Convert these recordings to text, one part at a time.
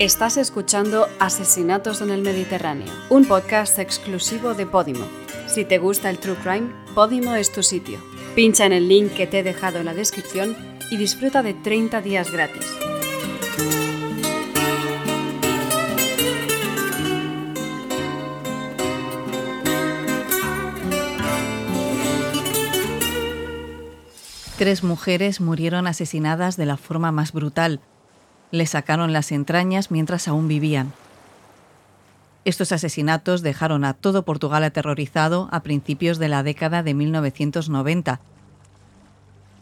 Estás escuchando Asesinatos en el Mediterráneo, un podcast exclusivo de Podimo. Si te gusta el True Crime, Podimo es tu sitio. Pincha en el link que te he dejado en la descripción y disfruta de 30 días gratis. Tres mujeres murieron asesinadas de la forma más brutal. Le sacaron las entrañas mientras aún vivían. Estos asesinatos dejaron a todo Portugal aterrorizado a principios de la década de 1990.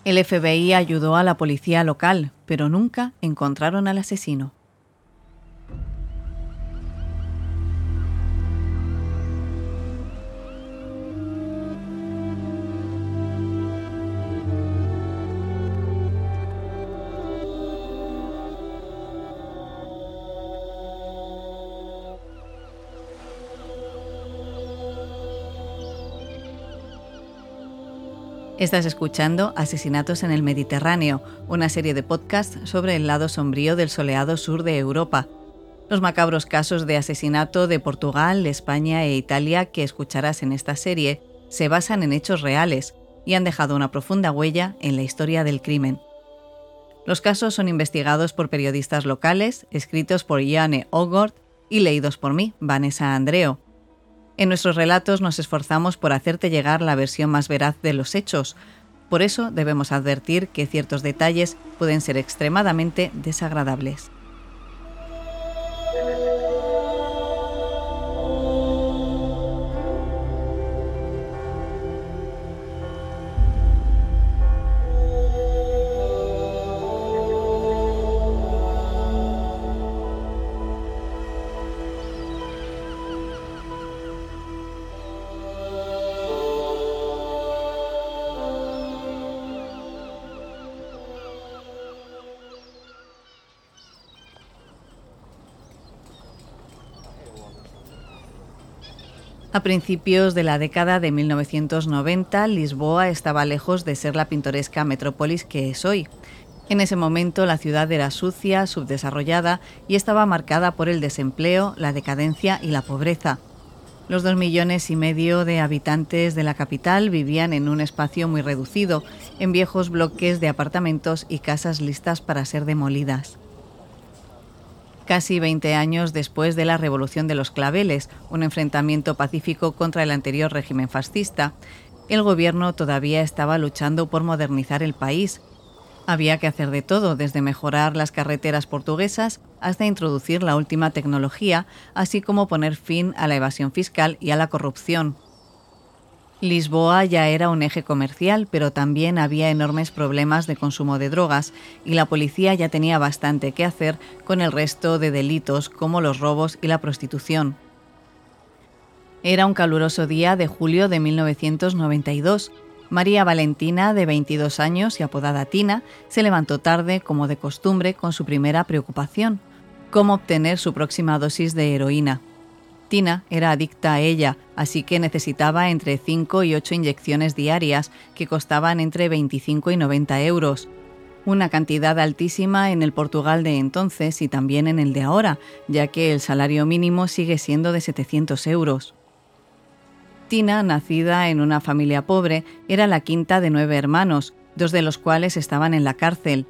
El FBI ayudó a la policía local, pero nunca encontraron al asesino. Estás escuchando Asesinatos en el Mediterráneo, una serie de podcasts sobre el lado sombrío del soleado sur de Europa. Los macabros casos de asesinato de Portugal, España e Italia que escucharás en esta serie se basan en hechos reales y han dejado una profunda huella en la historia del crimen. Los casos son investigados por periodistas locales, escritos por Jane Ogord y leídos por mí, Vanessa Andreo. En nuestros relatos nos esforzamos por hacerte llegar la versión más veraz de los hechos. Por eso debemos advertir que ciertos detalles pueden ser extremadamente desagradables. A principios de la década de 1990, Lisboa estaba lejos de ser la pintoresca metrópolis que es hoy. En ese momento la ciudad era sucia, subdesarrollada y estaba marcada por el desempleo, la decadencia y la pobreza. Los dos millones y medio de habitantes de la capital vivían en un espacio muy reducido, en viejos bloques de apartamentos y casas listas para ser demolidas casi 20 años después de la Revolución de los Claveles, un enfrentamiento pacífico contra el anterior régimen fascista, el gobierno todavía estaba luchando por modernizar el país. Había que hacer de todo, desde mejorar las carreteras portuguesas hasta introducir la última tecnología, así como poner fin a la evasión fiscal y a la corrupción. Lisboa ya era un eje comercial, pero también había enormes problemas de consumo de drogas y la policía ya tenía bastante que hacer con el resto de delitos como los robos y la prostitución. Era un caluroso día de julio de 1992. María Valentina, de 22 años y apodada Tina, se levantó tarde, como de costumbre, con su primera preocupación, cómo obtener su próxima dosis de heroína. Tina era adicta a ella, así que necesitaba entre 5 y 8 inyecciones diarias, que costaban entre 25 y 90 euros. Una cantidad altísima en el Portugal de entonces y también en el de ahora, ya que el salario mínimo sigue siendo de 700 euros. Tina, nacida en una familia pobre, era la quinta de nueve hermanos, dos de los cuales estaban en la cárcel.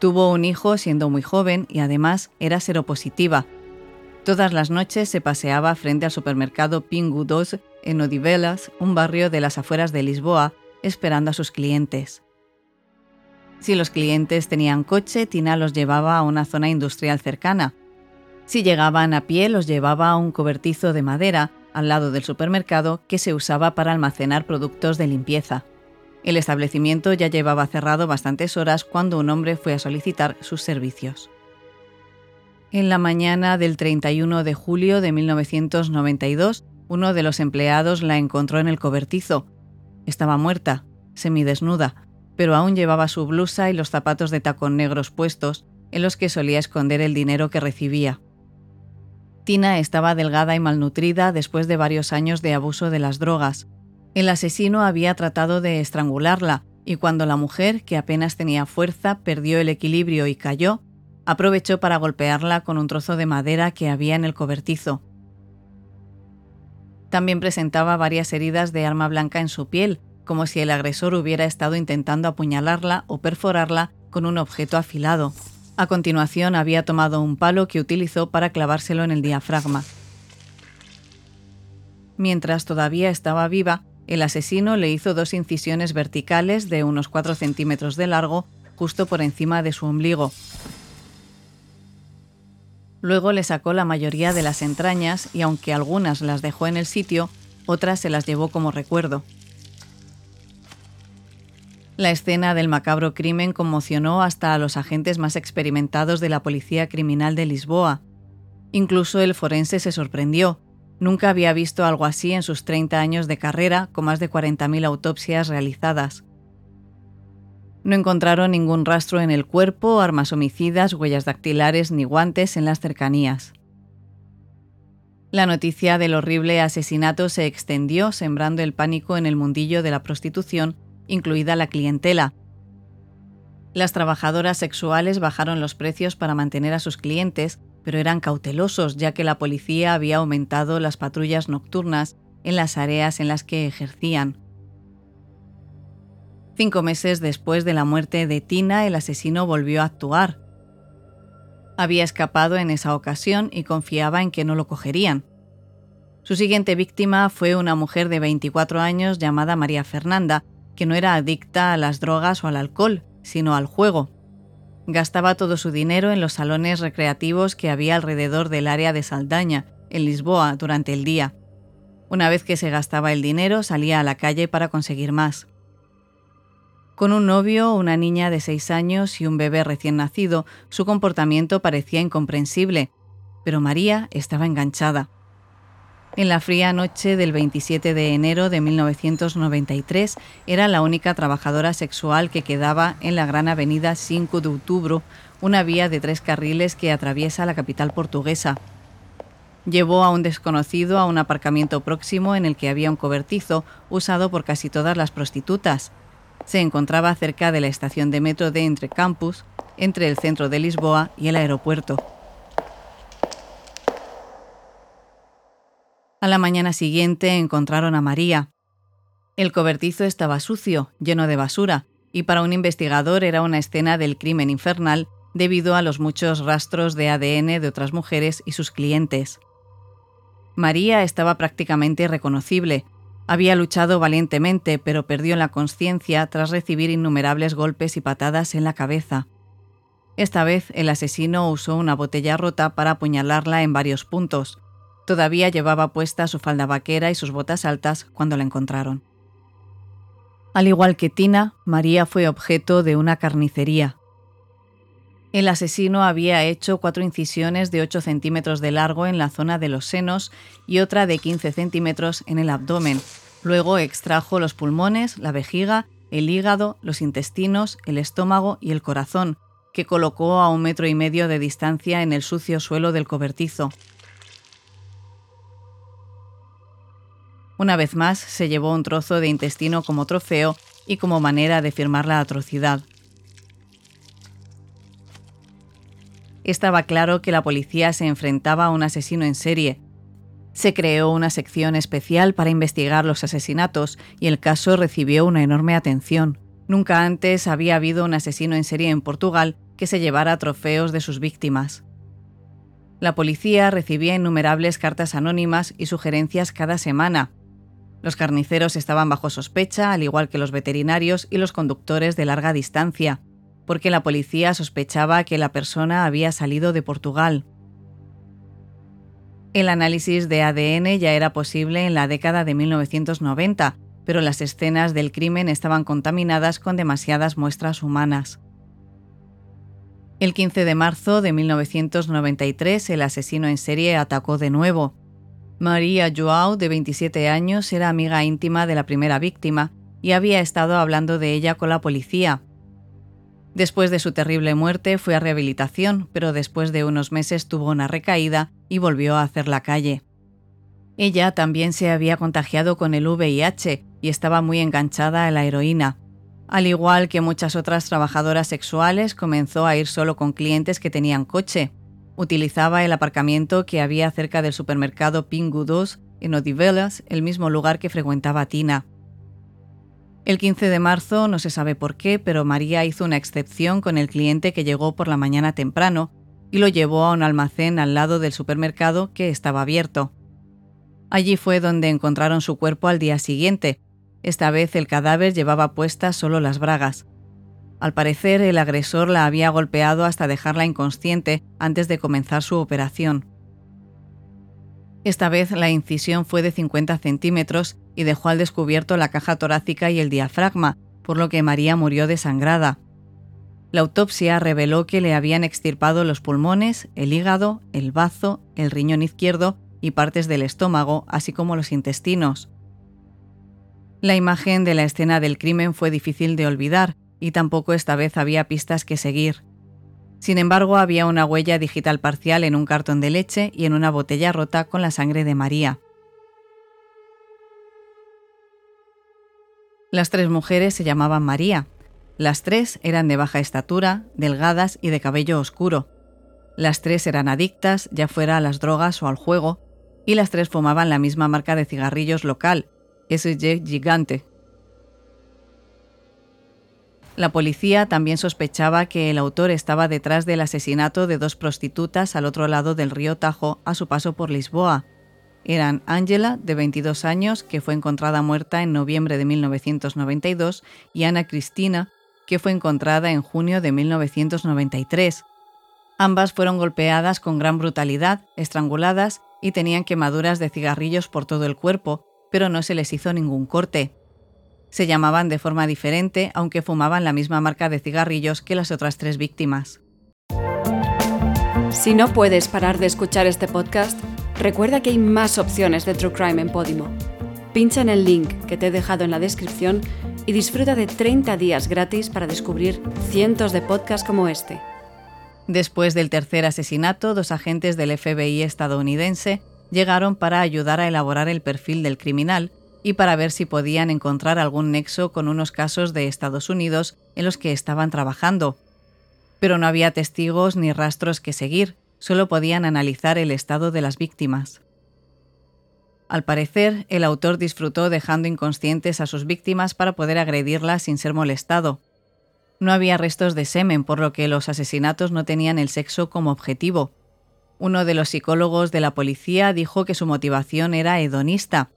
Tuvo un hijo siendo muy joven y además era seropositiva, Todas las noches se paseaba frente al supermercado Pingu 2 en Odivelas, un barrio de las afueras de Lisboa, esperando a sus clientes. Si los clientes tenían coche, Tina los llevaba a una zona industrial cercana. Si llegaban a pie, los llevaba a un cobertizo de madera al lado del supermercado que se usaba para almacenar productos de limpieza. El establecimiento ya llevaba cerrado bastantes horas cuando un hombre fue a solicitar sus servicios. En la mañana del 31 de julio de 1992, uno de los empleados la encontró en el cobertizo. Estaba muerta, semidesnuda, pero aún llevaba su blusa y los zapatos de tacón negros puestos, en los que solía esconder el dinero que recibía. Tina estaba delgada y malnutrida después de varios años de abuso de las drogas. El asesino había tratado de estrangularla, y cuando la mujer, que apenas tenía fuerza, perdió el equilibrio y cayó, aprovechó para golpearla con un trozo de madera que había en el cobertizo. También presentaba varias heridas de arma blanca en su piel, como si el agresor hubiera estado intentando apuñalarla o perforarla con un objeto afilado. A continuación había tomado un palo que utilizó para clavárselo en el diafragma. Mientras todavía estaba viva, el asesino le hizo dos incisiones verticales de unos 4 centímetros de largo justo por encima de su ombligo. Luego le sacó la mayoría de las entrañas y aunque algunas las dejó en el sitio, otras se las llevó como recuerdo. La escena del macabro crimen conmocionó hasta a los agentes más experimentados de la Policía Criminal de Lisboa. Incluso el forense se sorprendió. Nunca había visto algo así en sus 30 años de carrera, con más de 40.000 autopsias realizadas. No encontraron ningún rastro en el cuerpo, armas homicidas, huellas dactilares ni guantes en las cercanías. La noticia del horrible asesinato se extendió, sembrando el pánico en el mundillo de la prostitución, incluida la clientela. Las trabajadoras sexuales bajaron los precios para mantener a sus clientes, pero eran cautelosos ya que la policía había aumentado las patrullas nocturnas en las áreas en las que ejercían. Cinco meses después de la muerte de Tina, el asesino volvió a actuar. Había escapado en esa ocasión y confiaba en que no lo cogerían. Su siguiente víctima fue una mujer de 24 años llamada María Fernanda, que no era adicta a las drogas o al alcohol, sino al juego. Gastaba todo su dinero en los salones recreativos que había alrededor del área de Saldaña, en Lisboa, durante el día. Una vez que se gastaba el dinero, salía a la calle para conseguir más. Con un novio, una niña de seis años y un bebé recién nacido, su comportamiento parecía incomprensible, pero María estaba enganchada. En la fría noche del 27 de enero de 1993 era la única trabajadora sexual que quedaba en la gran avenida 5 de Outubro, una vía de tres carriles que atraviesa la capital portuguesa. Llevó a un desconocido a un aparcamiento próximo en el que había un cobertizo usado por casi todas las prostitutas. Se encontraba cerca de la estación de metro de Entre Campus, entre el centro de Lisboa y el aeropuerto. A la mañana siguiente encontraron a María. El cobertizo estaba sucio, lleno de basura, y para un investigador era una escena del crimen infernal debido a los muchos rastros de ADN de otras mujeres y sus clientes. María estaba prácticamente irreconocible, había luchado valientemente, pero perdió la conciencia tras recibir innumerables golpes y patadas en la cabeza. Esta vez el asesino usó una botella rota para apuñalarla en varios puntos. Todavía llevaba puesta su falda vaquera y sus botas altas cuando la encontraron. Al igual que Tina, María fue objeto de una carnicería. El asesino había hecho cuatro incisiones de 8 centímetros de largo en la zona de los senos y otra de 15 centímetros en el abdomen. Luego extrajo los pulmones, la vejiga, el hígado, los intestinos, el estómago y el corazón, que colocó a un metro y medio de distancia en el sucio suelo del cobertizo. Una vez más se llevó un trozo de intestino como trofeo y como manera de firmar la atrocidad. Estaba claro que la policía se enfrentaba a un asesino en serie. Se creó una sección especial para investigar los asesinatos y el caso recibió una enorme atención. Nunca antes había habido un asesino en serie en Portugal que se llevara trofeos de sus víctimas. La policía recibía innumerables cartas anónimas y sugerencias cada semana. Los carniceros estaban bajo sospecha, al igual que los veterinarios y los conductores de larga distancia porque la policía sospechaba que la persona había salido de Portugal. El análisis de ADN ya era posible en la década de 1990, pero las escenas del crimen estaban contaminadas con demasiadas muestras humanas. El 15 de marzo de 1993 el asesino en serie atacó de nuevo. María Joao, de 27 años, era amiga íntima de la primera víctima y había estado hablando de ella con la policía, Después de su terrible muerte fue a rehabilitación, pero después de unos meses tuvo una recaída y volvió a hacer la calle. Ella también se había contagiado con el VIH y estaba muy enganchada a la heroína. Al igual que muchas otras trabajadoras sexuales, comenzó a ir solo con clientes que tenían coche. Utilizaba el aparcamiento que había cerca del supermercado Pingu 2 en Odivelas, el mismo lugar que frecuentaba Tina. El 15 de marzo, no se sabe por qué, pero María hizo una excepción con el cliente que llegó por la mañana temprano y lo llevó a un almacén al lado del supermercado que estaba abierto. Allí fue donde encontraron su cuerpo al día siguiente. Esta vez el cadáver llevaba puestas solo las bragas. Al parecer, el agresor la había golpeado hasta dejarla inconsciente antes de comenzar su operación. Esta vez la incisión fue de 50 centímetros y dejó al descubierto la caja torácica y el diafragma, por lo que María murió desangrada. La autopsia reveló que le habían extirpado los pulmones, el hígado, el bazo, el riñón izquierdo y partes del estómago, así como los intestinos. La imagen de la escena del crimen fue difícil de olvidar y tampoco esta vez había pistas que seguir. Sin embargo, había una huella digital parcial en un cartón de leche y en una botella rota con la sangre de María. Las tres mujeres se llamaban María. Las tres eran de baja estatura, delgadas y de cabello oscuro. Las tres eran adictas, ya fuera a las drogas o al juego, y las tres fumaban la misma marca de cigarrillos local, SG Gigante, la policía también sospechaba que el autor estaba detrás del asesinato de dos prostitutas al otro lado del río Tajo a su paso por Lisboa. Eran Angela, de 22 años, que fue encontrada muerta en noviembre de 1992, y Ana Cristina, que fue encontrada en junio de 1993. Ambas fueron golpeadas con gran brutalidad, estranguladas y tenían quemaduras de cigarrillos por todo el cuerpo, pero no se les hizo ningún corte. Se llamaban de forma diferente, aunque fumaban la misma marca de cigarrillos que las otras tres víctimas. Si no puedes parar de escuchar este podcast, recuerda que hay más opciones de True Crime en Podimo. Pincha en el link que te he dejado en la descripción y disfruta de 30 días gratis para descubrir cientos de podcasts como este. Después del tercer asesinato, dos agentes del FBI estadounidense llegaron para ayudar a elaborar el perfil del criminal y para ver si podían encontrar algún nexo con unos casos de Estados Unidos en los que estaban trabajando. Pero no había testigos ni rastros que seguir, solo podían analizar el estado de las víctimas. Al parecer, el autor disfrutó dejando inconscientes a sus víctimas para poder agredirlas sin ser molestado. No había restos de semen, por lo que los asesinatos no tenían el sexo como objetivo. Uno de los psicólogos de la policía dijo que su motivación era hedonista,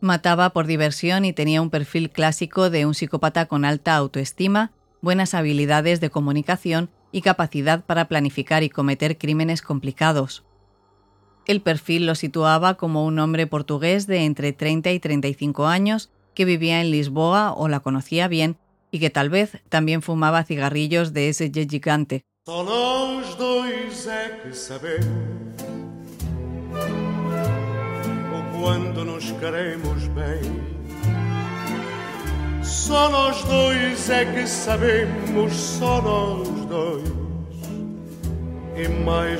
Mataba por diversión y tenía un perfil clásico de un psicópata con alta autoestima, buenas habilidades de comunicación y capacidad para planificar y cometer crímenes complicados. El perfil lo situaba como un hombre portugués de entre 30 y 35 años que vivía en Lisboa o la conocía bien y que tal vez también fumaba cigarrillos de ese gigante. Nos queremos que sabemos,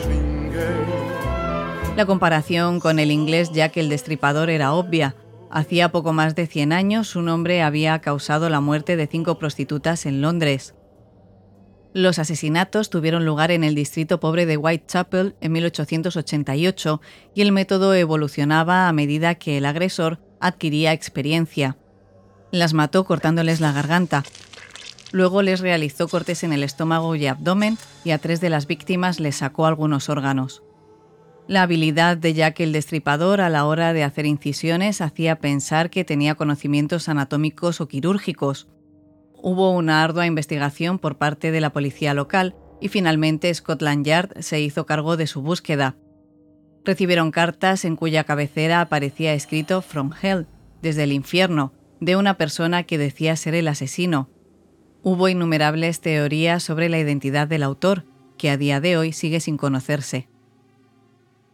ninguém. La comparación con el inglés Jack el Destripador era obvia. Hacía poco más de 100 años un hombre había causado la muerte de cinco prostitutas en Londres. Los asesinatos tuvieron lugar en el distrito pobre de Whitechapel en 1888 y el método evolucionaba a medida que el agresor adquiría experiencia. Las mató cortándoles la garganta. Luego les realizó cortes en el estómago y abdomen y a tres de las víctimas les sacó algunos órganos. La habilidad de Jack el Destripador a la hora de hacer incisiones hacía pensar que tenía conocimientos anatómicos o quirúrgicos. Hubo una ardua investigación por parte de la policía local y finalmente Scotland Yard se hizo cargo de su búsqueda. Recibieron cartas en cuya cabecera aparecía escrito From Hell, desde el infierno, de una persona que decía ser el asesino. Hubo innumerables teorías sobre la identidad del autor, que a día de hoy sigue sin conocerse.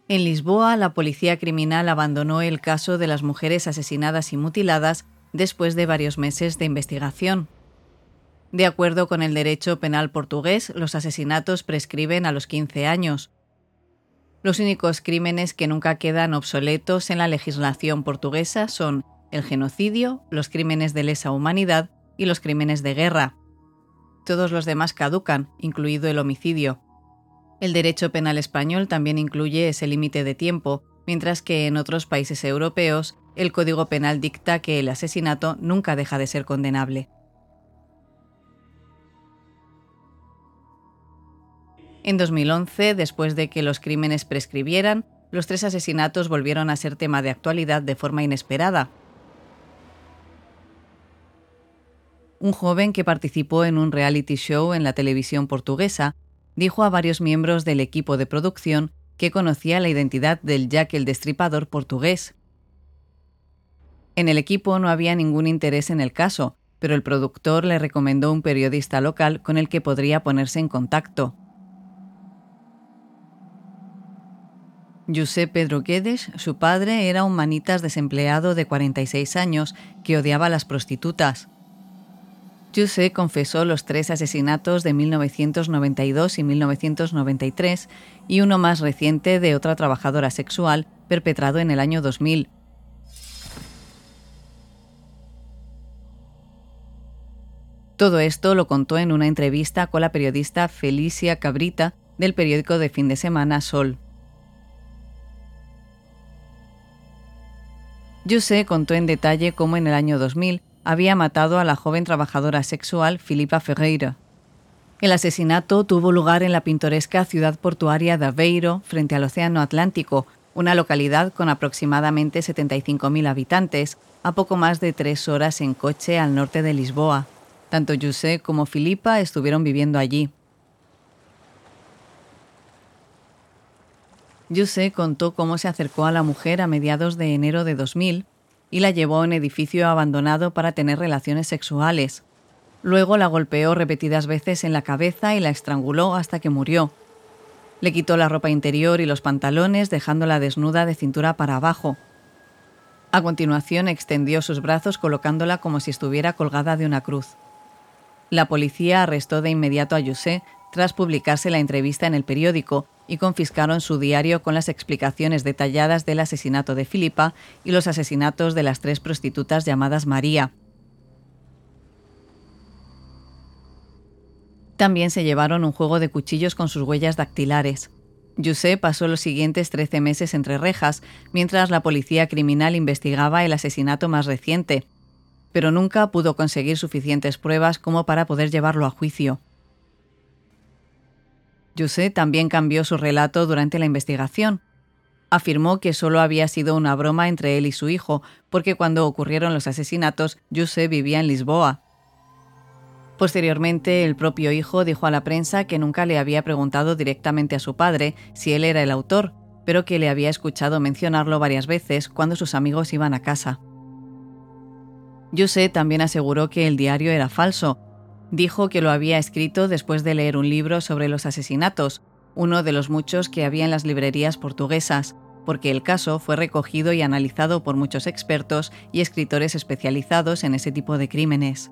En Lisboa, la policía criminal abandonó el caso de las mujeres asesinadas y mutiladas después de varios meses de investigación. De acuerdo con el derecho penal portugués, los asesinatos prescriben a los 15 años. Los únicos crímenes que nunca quedan obsoletos en la legislación portuguesa son el genocidio, los crímenes de lesa humanidad y los crímenes de guerra. Todos los demás caducan, incluido el homicidio. El derecho penal español también incluye ese límite de tiempo, mientras que en otros países europeos el Código Penal dicta que el asesinato nunca deja de ser condenable. En 2011, después de que los crímenes prescribieran, los tres asesinatos volvieron a ser tema de actualidad de forma inesperada. Un joven que participó en un reality show en la televisión portuguesa dijo a varios miembros del equipo de producción que conocía la identidad del Jack el Destripador portugués. En el equipo no había ningún interés en el caso, pero el productor le recomendó un periodista local con el que podría ponerse en contacto. José Pedro Guedes, su padre, era un manitas desempleado de 46 años que odiaba a las prostitutas. José confesó los tres asesinatos de 1992 y 1993 y uno más reciente de otra trabajadora sexual perpetrado en el año 2000. Todo esto lo contó en una entrevista con la periodista Felicia Cabrita del periódico de fin de semana Sol. José contó en detalle cómo en el año 2000 había matado a la joven trabajadora sexual Filipa Ferreira. El asesinato tuvo lugar en la pintoresca ciudad portuaria de Aveiro, frente al Océano Atlántico, una localidad con aproximadamente 75.000 habitantes, a poco más de tres horas en coche al norte de Lisboa. Tanto José como Filipa estuvieron viviendo allí. José contó cómo se acercó a la mujer a mediados de enero de 2000 y la llevó a un edificio abandonado para tener relaciones sexuales. Luego la golpeó repetidas veces en la cabeza y la estranguló hasta que murió. Le quitó la ropa interior y los pantalones dejándola desnuda de cintura para abajo. A continuación extendió sus brazos colocándola como si estuviera colgada de una cruz. La policía arrestó de inmediato a José tras publicarse la entrevista en el periódico y confiscaron su diario con las explicaciones detalladas del asesinato de Filipa y los asesinatos de las tres prostitutas llamadas María. También se llevaron un juego de cuchillos con sus huellas dactilares. José pasó los siguientes 13 meses entre rejas, mientras la policía criminal investigaba el asesinato más reciente, pero nunca pudo conseguir suficientes pruebas como para poder llevarlo a juicio. José también cambió su relato durante la investigación. Afirmó que solo había sido una broma entre él y su hijo, porque cuando ocurrieron los asesinatos, José vivía en Lisboa. Posteriormente, el propio hijo dijo a la prensa que nunca le había preguntado directamente a su padre si él era el autor, pero que le había escuchado mencionarlo varias veces cuando sus amigos iban a casa. José también aseguró que el diario era falso, Dijo que lo había escrito después de leer un libro sobre los asesinatos, uno de los muchos que había en las librerías portuguesas, porque el caso fue recogido y analizado por muchos expertos y escritores especializados en ese tipo de crímenes.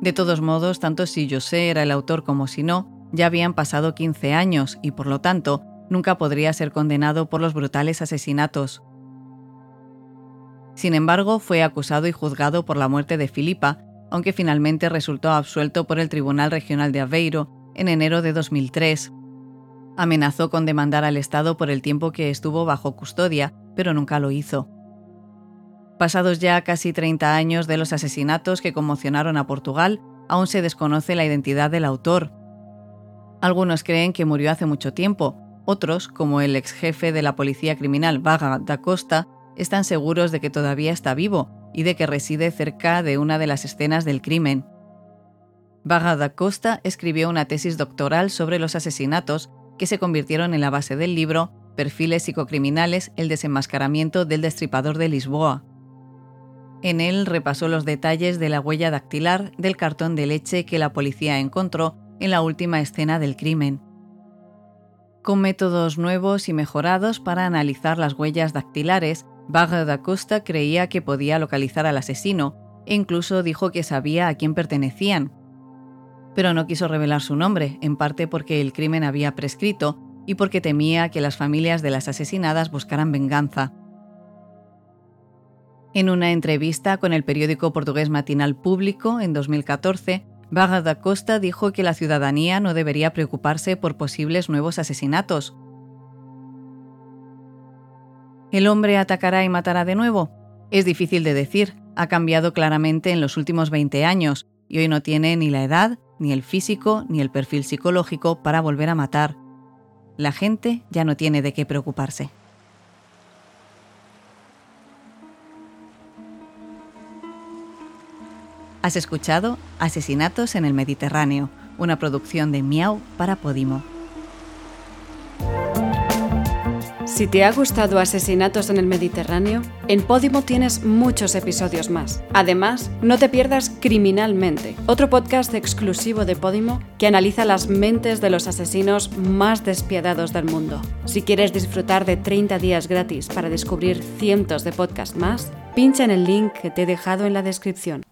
De todos modos, tanto si José era el autor como si no, ya habían pasado 15 años y por lo tanto nunca podría ser condenado por los brutales asesinatos. Sin embargo, fue acusado y juzgado por la muerte de Filipa aunque finalmente resultó absuelto por el Tribunal Regional de Aveiro en enero de 2003. Amenazó con demandar al Estado por el tiempo que estuvo bajo custodia, pero nunca lo hizo. Pasados ya casi 30 años de los asesinatos que conmocionaron a Portugal, aún se desconoce la identidad del autor. Algunos creen que murió hace mucho tiempo, otros, como el ex jefe de la policía criminal Vaga da Costa, están seguros de que todavía está vivo y de que reside cerca de una de las escenas del crimen. Vaga da Costa escribió una tesis doctoral sobre los asesinatos que se convirtieron en la base del libro Perfiles psicocriminales, el desenmascaramiento del destripador de Lisboa. En él repasó los detalles de la huella dactilar del cartón de leche que la policía encontró en la última escena del crimen. Con métodos nuevos y mejorados para analizar las huellas dactilares, Vaga da Costa creía que podía localizar al asesino e incluso dijo que sabía a quién pertenecían. Pero no quiso revelar su nombre, en parte porque el crimen había prescrito y porque temía que las familias de las asesinadas buscaran venganza. En una entrevista con el periódico portugués Matinal Público en 2014, Barra da Costa dijo que la ciudadanía no debería preocuparse por posibles nuevos asesinatos. ¿El hombre atacará y matará de nuevo? Es difícil de decir, ha cambiado claramente en los últimos 20 años y hoy no tiene ni la edad, ni el físico, ni el perfil psicológico para volver a matar. La gente ya no tiene de qué preocuparse. Has escuchado Asesinatos en el Mediterráneo, una producción de Miau para Podimo. Si te ha gustado Asesinatos en el Mediterráneo, en Podimo tienes muchos episodios más. Además, no te pierdas Criminalmente, otro podcast exclusivo de Podimo que analiza las mentes de los asesinos más despiadados del mundo. Si quieres disfrutar de 30 días gratis para descubrir cientos de podcasts más, pincha en el link que te he dejado en la descripción.